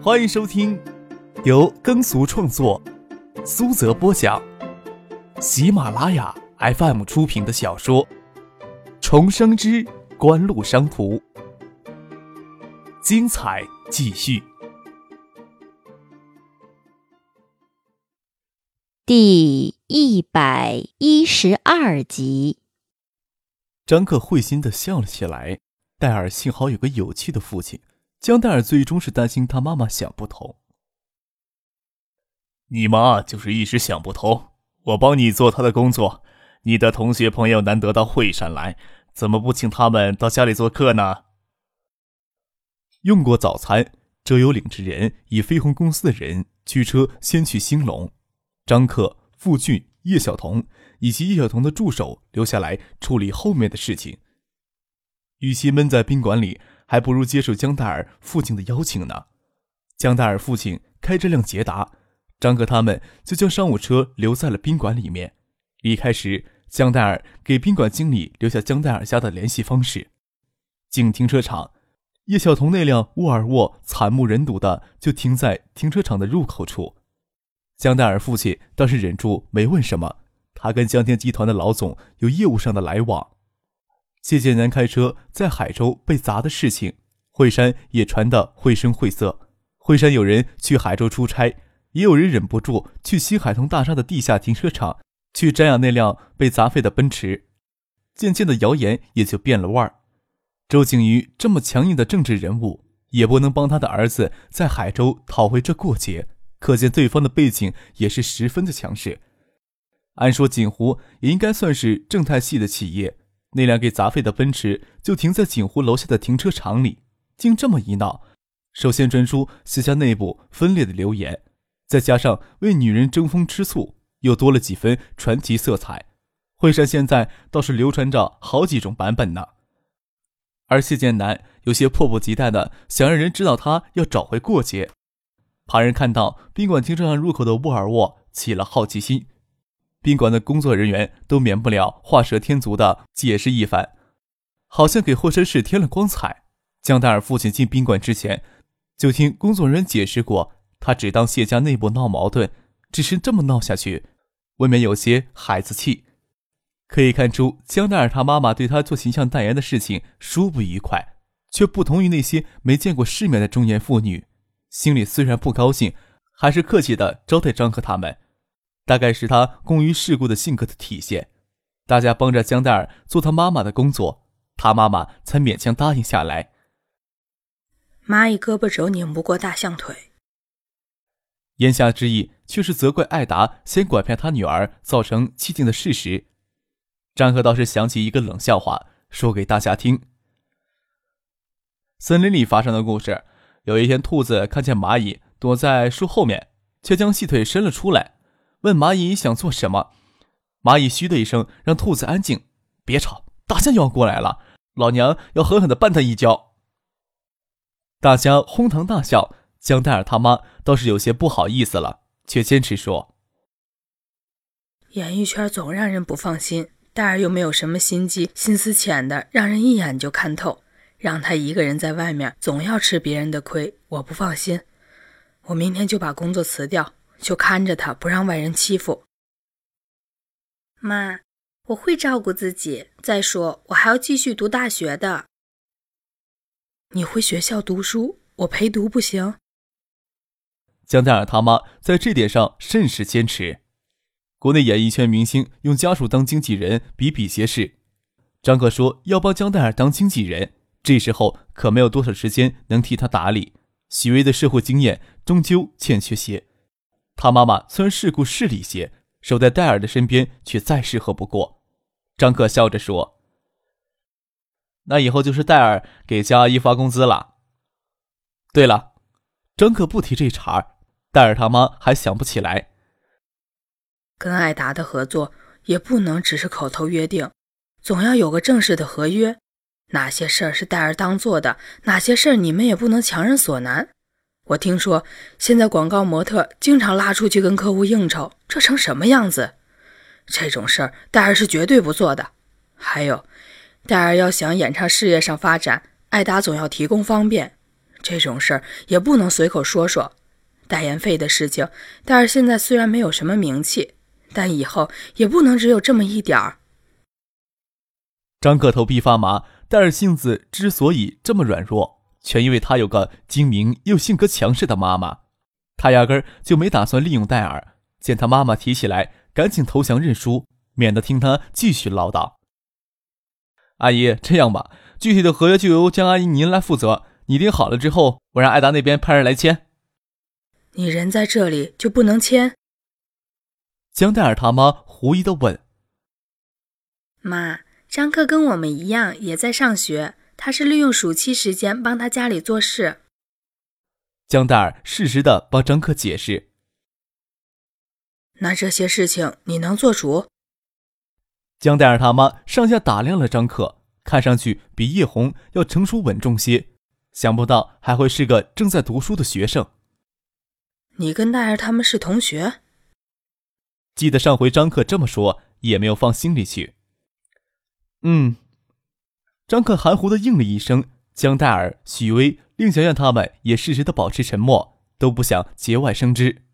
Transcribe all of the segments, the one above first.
欢迎收听由耕俗创作、苏泽播讲、喜马拉雅 FM 出品的小说《重生之官路商途》，精彩继续，第一百一十二集。张克会心的笑了起来。戴尔幸好有个有趣的父亲。江黛尔最终是担心他妈妈想不通。你妈就是一时想不通。我帮你做她的工作。你的同学朋友难得到惠山来，怎么不请他们到家里做客呢？用过早餐，周有领着人以飞鸿公司的人驱车先去兴隆。张克、傅俊、叶晓彤以及叶晓彤的助手留下来处理后面的事情。与其闷在宾馆里。还不如接受江大尔父亲的邀请呢。江大尔父亲开着辆捷达，张哥他们就将商务车留在了宾馆里面。离开时，江大尔给宾馆经理留下江大尔家的联系方式。进停车场，叶晓彤那辆沃尔沃惨不忍睹的就停在停车场的入口处。江大尔父亲倒是忍住没问什么，他跟江天集团的老总有业务上的来往。谢建南开车在海州被砸的事情，惠山也传得绘声绘色。惠山有人去海州出差，也有人忍不住去新海通大厦的地下停车场去瞻仰那辆被砸废的奔驰。渐渐的，谣言也就变了味儿。周景瑜这么强硬的政治人物，也不能帮他的儿子在海州讨回这过节，可见对方的背景也是十分的强势。按说锦湖也应该算是正泰系的企业。那辆给砸废的奔驰就停在锦湖楼下的停车场里，竟这么一闹，首先传出谢家内部分裂的流言，再加上为女人争风吃醋，又多了几分传奇色彩。惠山现在倒是流传着好几种版本呢。而谢剑南有些迫不及待的想让人知道他要找回过节，旁人看到宾馆停车场入口的沃尔沃，起了好奇心。宾馆的工作人员都免不了画蛇添足的解释一番，好像给霍山市添了光彩。江大尔父亲进宾馆之前，就听工作人员解释过，他只当谢家内部闹矛盾，只是这么闹下去，未免有些孩子气。可以看出，江大尔他妈妈对他做形象代言的事情殊不愉快，却不同于那些没见过世面的中年妇女，心里虽然不高兴，还是客气的招待张克他们。大概是他功于世故的性格的体现，大家帮着江黛儿做他妈妈的工作，他妈妈才勉强答应下来。蚂蚁胳膊肘拧不过大象腿，言下之意却是责怪艾达先拐骗他女儿，造成气定的事实。张赫倒是想起一个冷笑话，说给大家听：森林里发生的故事。有一天，兔子看见蚂蚁躲在树后面，却将细腿伸了出来。问蚂蚁想做什么？蚂蚁嘘的一声，让兔子安静，别吵，大象要过来了，老娘要狠狠的绊他一跤。大家哄堂大笑，江黛尔他妈倒是有些不好意思了，却坚持说：“演艺圈总让人不放心，戴尔又没有什么心机，心思浅的让人一眼就看透，让他一个人在外面，总要吃别人的亏，我不放心。我明天就把工作辞掉。”就看着他，不让外人欺负。妈，我会照顾自己。再说，我还要继续读大学的。你回学校读书，我陪读不行？江黛儿他妈在这点上甚是坚持。国内演艺圈明星用家属当经纪人比比皆是。张克说要帮江黛儿当经纪人，这时候可没有多少时间能替他打理。许巍的社会经验终究欠缺些。他妈妈虽然世故势利些，守在戴尔的身边却再适合不过。张克笑着说：“那以后就是戴尔给江阿姨发工资了。”对了，张克不提这茬儿戴尔他妈还想不起来。跟艾达的合作也不能只是口头约定，总要有个正式的合约。哪些事儿是戴尔当做的，哪些事儿你们也不能强人所难。我听说现在广告模特经常拉出去跟客户应酬，这成什么样子？这种事儿戴尔是绝对不做的。还有，戴尔要想演唱事业上发展，艾达总要提供方便。这种事儿也不能随口说说。代言费的事情，戴尔现在虽然没有什么名气，但以后也不能只有这么一点儿。张克头皮发麻，戴尔性子之所以这么软弱，全因为他有个精明又性格强势的妈妈。他压根儿就没打算利用戴尔。见他妈妈提起来，赶紧投降认输，免得听他继续唠叨。阿姨，这样吧，具体的合约就由江阿姨您来负责。拟定好了之后，我让艾达那边派人来签。你人在这里就不能签？江戴尔他妈狐疑的问。妈，张克跟我们一样也在上学，他是利用暑期时间帮他家里做事。江黛尔适时的帮张克解释。那这些事情你能做主？江黛尔他妈上下打量了张克，看上去比叶红要成熟稳重些。想不到还会是个正在读书的学生。你跟戴尔他们是同学？记得上回张克这么说，也没有放心里去。嗯，张克含糊的应了一声。江戴尔、许巍、令小燕他们也适时的保持沉默，都不想节外生枝。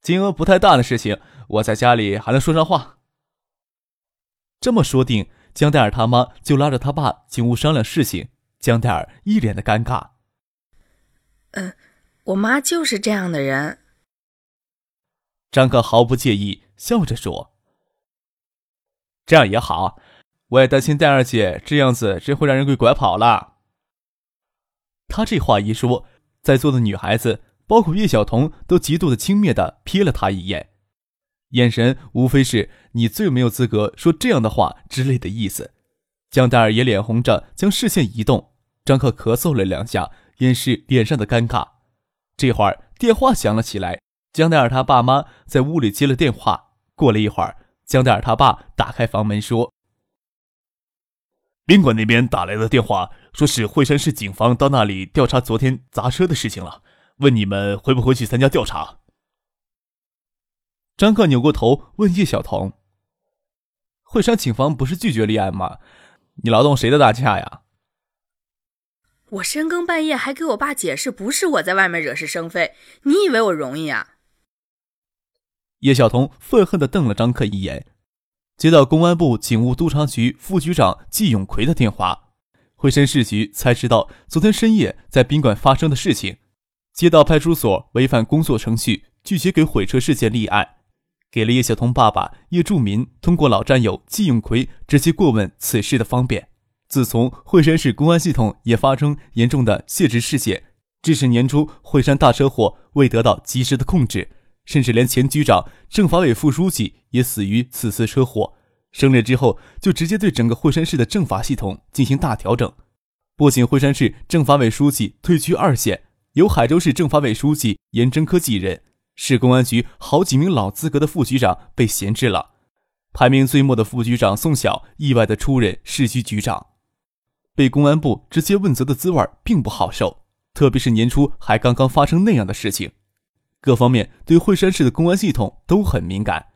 金额不太大的事情，我在家里还能说上话。这么说定，江戴尔他妈就拉着他爸进屋商量事情。江黛尔一脸的尴尬。嗯，我妈就是这样的人。张克毫不介意，笑着说：“这样也好，我也担心戴二姐这样子真会让人给拐跑了。”他这话一说，在座的女孩子，包括叶晓彤，都极度的轻蔑的瞥了他一眼，眼神无非是你最没有资格说这样的话之类的意思。江黛尔也脸红着，将视线移动。张克咳嗽了两下，掩饰脸上的尴尬。这会儿电话响了起来，江黛尔他爸妈在屋里接了电话。过了一会儿，江黛尔他爸打开房门说：“宾馆那边打来的电话，说是惠山市警方到那里调查昨天砸车的事情了，问你们回不回去参加调查。”张克扭过头问叶晓彤：“惠山警方不是拒绝立案吗？你劳动谁的大驾呀？”我深更半夜还给我爸解释，不是我在外面惹是生非，你以为我容易啊？叶晓彤愤恨的瞪了张克一眼，接到公安部警务督察局副局长季永奎的电话，惠山市局才知道昨天深夜在宾馆发生的事情，街道派出所违反工作程序，拒绝给毁车事件立案，给了叶晓彤爸爸叶柱民通过老战友季永奎直接过问此事的方便。自从惠山市公安系统也发生严重的泄职事件，致使年初惠山大车祸未得到及时的控制，甚至连前局长、政法委副书记也死于此次车祸。升任之后，就直接对整个惠山市的政法系统进行大调整。不仅惠山市政法委书记退居二线，由海州市政法委书记严真科继任，市公安局好几名老资格的副局长被闲置了。排名最末的副局长宋晓意外的出任市局局长。被公安部直接问责的滋味并不好受，特别是年初还刚刚发生那样的事情，各方面对惠山市的公安系统都很敏感。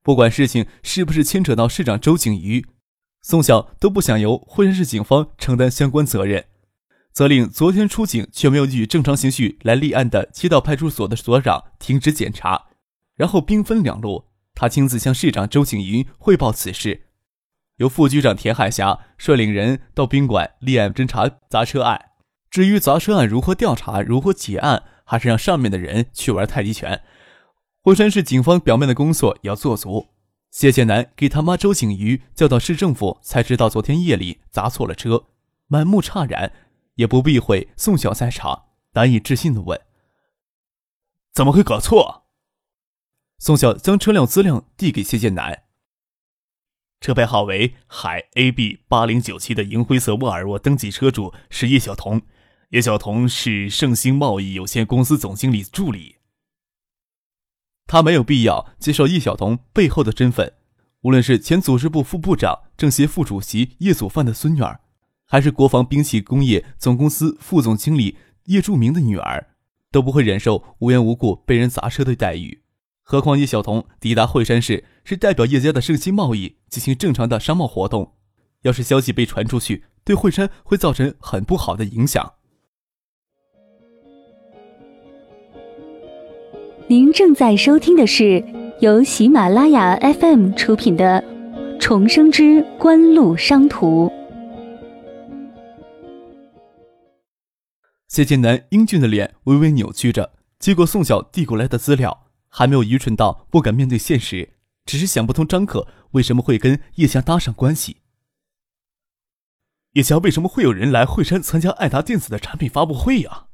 不管事情是不是牵扯到市长周景瑜，宋晓都不想由惠山市警方承担相关责任，责令昨天出警却没有以正常程序来立案的街道派出所的所长停止检查，然后兵分两路，他亲自向市长周景瑜汇报此事。由副局长田海霞率领人到宾馆立案侦查砸车案。至于砸车案如何调查、如何结案，还是让上面的人去玩太极拳。惠山市警方表面的工作也要做足。谢建南给他妈周景瑜叫到市政府，才知道昨天夜里砸错了车，满目诧然，也不避讳宋晓在场，难以置信地问：“怎么会搞错？”宋晓将车辆资料递给谢建南。车牌号为海 AB 八零九七的银灰色沃尔沃，登记车主是叶晓彤。叶晓彤是盛兴贸易有限公司总经理助理。他没有必要介绍叶晓彤背后的身份。无论是前组织部副部长、政协副主席叶祖范的孙女儿，还是国防兵器工业总公司副总经理叶柱明的女儿，都不会忍受无缘无故被人砸车的待遇。何况叶晓彤抵达惠山市是代表叶家的盛兴贸易进行正常的商贸活动，要是消息被传出去，对惠山会造成很不好的影响。您正在收听的是由喜马拉雅 FM 出品的《重生之官路商途》。谢剑南英俊的脸微微扭曲着，接过宋晓递过来的资料，还没有愚蠢到不敢面对现实，只是想不通张可为什么会跟叶霞搭上关系。叶霞为什么会有人来惠山参加爱达电子的产品发布会呀？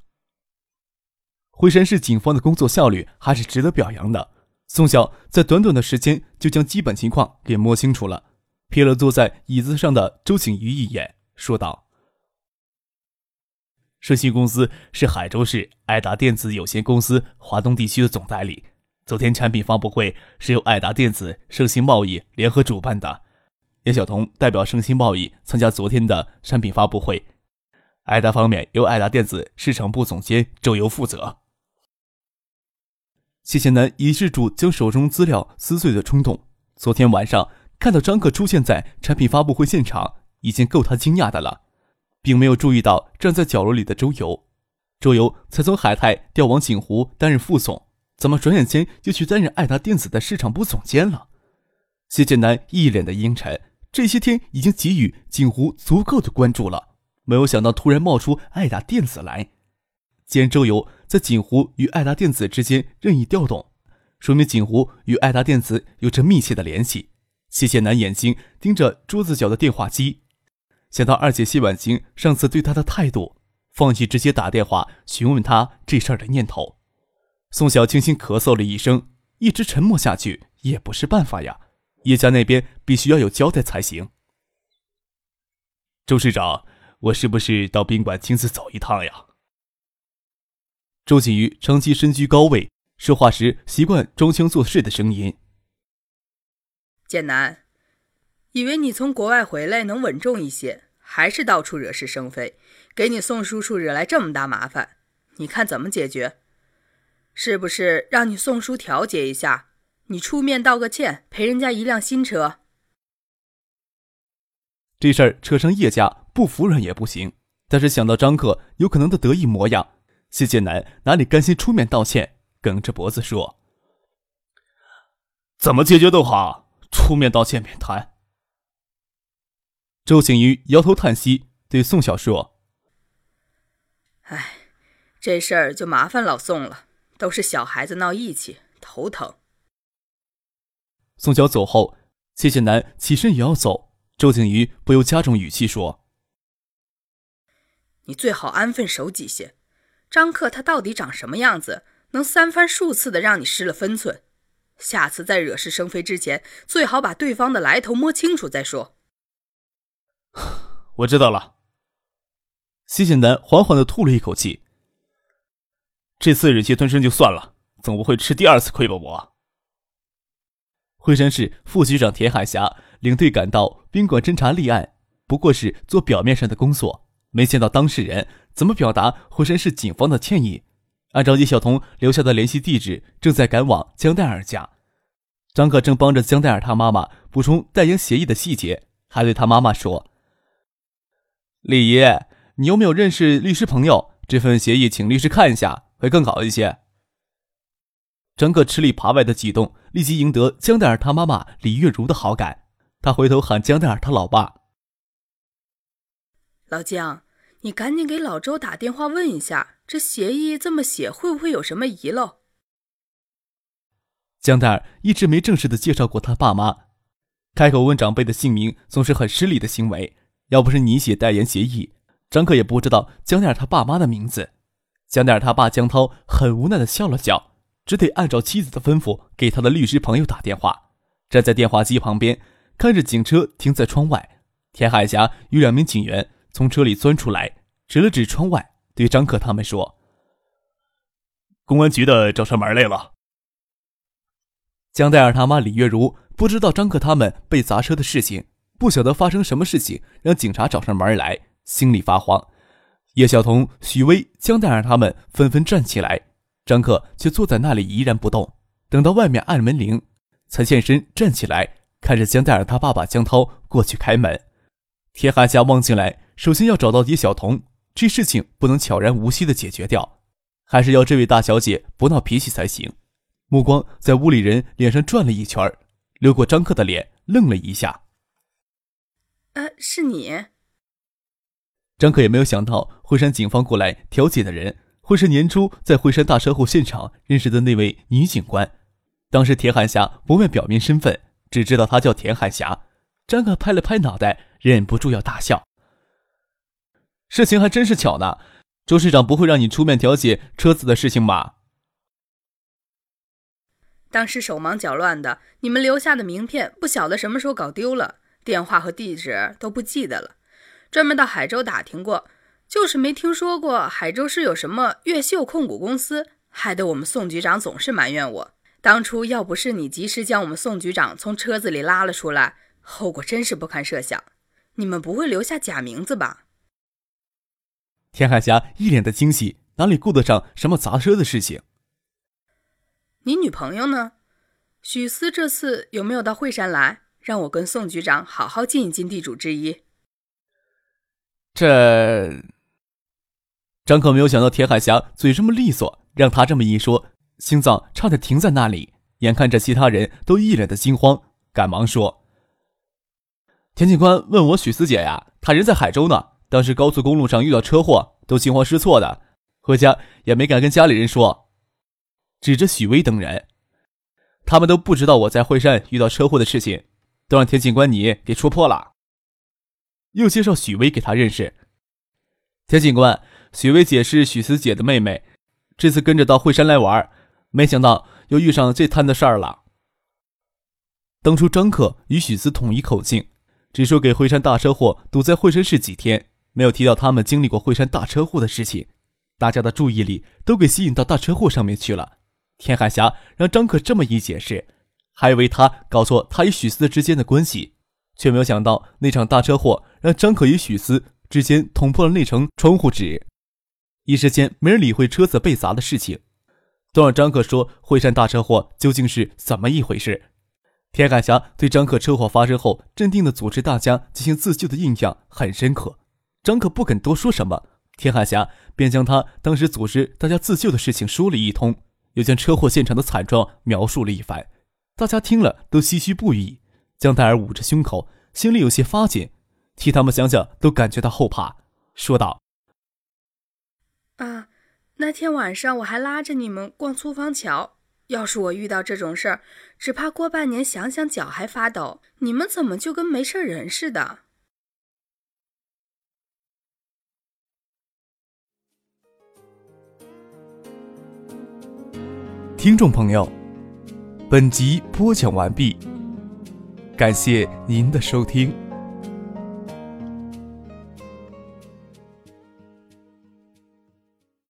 惠山市警方的工作效率还是值得表扬的。宋晓在短短的时间就将基本情况给摸清楚了，瞥了坐在椅子上的周景瑜一眼，说道。盛鑫公司是海州市爱达电子有限公司华东地区的总代理。昨天产品发布会是由爱达电子、盛兴贸易联合主办的，叶晓彤代表盛兴贸易参加昨天的产品发布会。爱达方面由爱达电子市场部总监周游负责。谢谢南抑制住将手中资料撕碎的冲动。昨天晚上看到张克出现在产品发布会现场，已经够他惊讶的了。并没有注意到站在角落里的周游，周游才从海泰调往锦湖担任副总，怎么转眼间就去担任爱达电子的市场部总监了？谢剑南一脸的阴沉，这些天已经给予锦湖足够的关注了，没有想到突然冒出爱达电子来。既然周游在锦湖与爱达电子之间任意调动，说明锦湖与爱达电子有着密切的联系。谢剑南眼睛盯着桌子角的电话机。想到二姐谢婉晴上次对他的态度，放弃直接打电话询问他这事儿的念头。宋晓轻轻咳嗽了一声，一直沉默下去也不是办法呀。叶家那边必须要有交代才行。周市长，我是不是到宾馆亲自走一趟呀？周景瑜长期身居高位，说话时习惯装腔作势的声音。剑南。以为你从国外回来能稳重一些，还是到处惹是生非，给你宋叔叔惹来这么大麻烦，你看怎么解决？是不是让你宋叔调解一下？你出面道个歉，赔人家一辆新车？这事儿扯上叶家，不服软也不行。但是想到张克有可能的得意模样，谢剑南哪里甘心出面道歉，梗着脖子说：“怎么解决都好，出面道歉免谈。”周景瑜摇头叹息，对宋晓说：“哎，这事儿就麻烦老宋了，都是小孩子闹义气，头疼。”宋晓走后，谢谢南起身也要走，周景瑜不由加重语气说：“你最好安分守己些。张克他到底长什么样子，能三番数次的让你失了分寸？下次在惹是生非之前，最好把对方的来头摸清楚再说。”我知道了。西简南缓缓的吐了一口气。这次忍气吞声就算了，总不会吃第二次亏吧？我。惠山市副局长田海霞领队赶到宾馆侦查立案，不过是做表面上的工作，没见到当事人，怎么表达浑身是警方的歉意？按照叶晓彤留下的联系地址，正在赶往江黛尔家。张克正帮着江黛尔他妈妈补充代言协议的细节，还对他妈妈说。李姨，你有没有认识律师朋友？这份协议请律师看一下，会更好一些。张克吃里扒外的举动，立即赢得江黛儿他妈妈李月如的好感。他回头喊江黛儿他老爸：“老江，你赶紧给老周打电话问一下，这协议这么写会不会有什么遗漏？”江黛儿一直没正式的介绍过他爸妈，开口问长辈的姓名总是很失礼的行为。要不是你写代言协议，张克也不知道江奈尔他爸妈的名字。江奈尔他爸江涛很无奈的笑了笑，只得按照妻子的吩咐给他的律师朋友打电话。站在电话机旁边，看着警车停在窗外，田海霞与两名警员从车里钻出来，指了指窗外，对张克他们说：“公安局的找上门来了。”江黛尔他妈李月如不知道张克他们被砸车的事情。不晓得发生什么事情，让警察找上门来，心里发慌。叶晓彤、许巍、江黛儿他们纷纷站起来，张克却坐在那里依然不动。等到外面按门铃，才现身站起来，看着江黛儿他爸爸江涛过去开门。田海霞望进来，首先要找到叶晓彤，这事情不能悄然无息的解决掉，还是要这位大小姐不闹脾气才行。目光在屋里人脸上转了一圈，溜过张克的脸，愣了一下。呃，是你。张克也没有想到惠山警方过来调解的人会是年初在惠山大车祸现场认识的那位女警官。当时田海霞不问表明身份，只知道她叫田海霞。张克拍了拍脑袋，忍不住要大笑。事情还真是巧呢，周市长不会让你出面调解车子的事情吧？当时手忙脚乱的，你们留下的名片不晓得什么时候搞丢了，电话和地址都不记得了。专门到海州打听过，就是没听说过海州市有什么越秀控股公司，害得我们宋局长总是埋怨我。当初要不是你及时将我们宋局长从车子里拉了出来，后果真是不堪设想。你们不会留下假名字吧？田海霞一脸的惊喜，哪里顾得上什么砸车的事情？你女朋友呢？许思这次有没有到惠山来？让我跟宋局长好好尽一尽地主之谊。这张可没有想到田海霞嘴这么利索，让他这么一说，心脏差点停在那里。眼看着其他人都一脸的惊慌，赶忙说：“田警官问我许思姐呀，她人在海州呢。当时高速公路上遇到车祸，都惊慌失措的，回家也没敢跟家里人说。”指着许巍等人，他们都不知道我在惠山遇到车祸的事情，都让田警官你给戳破了。又介绍许巍给他认识。田警官，许巍姐是许思姐的妹妹，这次跟着到惠山来玩，没想到又遇上这摊的事儿了。当初张克与许思统一口径，只说给惠山大车祸堵在惠山市几天，没有提到他们经历过惠山大车祸的事情，大家的注意力都给吸引到大车祸上面去了。田海霞让张可这么一解释，还以为他搞错他与许思之间的关系，却没有想到那场大车祸让张可与许思之间捅破了那层窗户纸。一时间没人理会车子被砸的事情，都让张可说惠山大车祸究竟是怎么一回事。田海霞对张可车祸发生后镇定的组织大家进行自救的印象很深刻，张可不肯多说什么，田海霞便将他当时组织大家自救的事情说了一通。又将车祸现场的惨状描述了一番，大家听了都唏嘘不已。江黛儿捂着胸口，心里有些发紧，替他们想想都感觉到后怕，说道：“啊，那天晚上我还拉着你们逛粗芳桥，要是我遇到这种事儿，只怕过半年想想脚还发抖。你们怎么就跟没事人似的？”听众朋友，本集播讲完毕，感谢您的收听。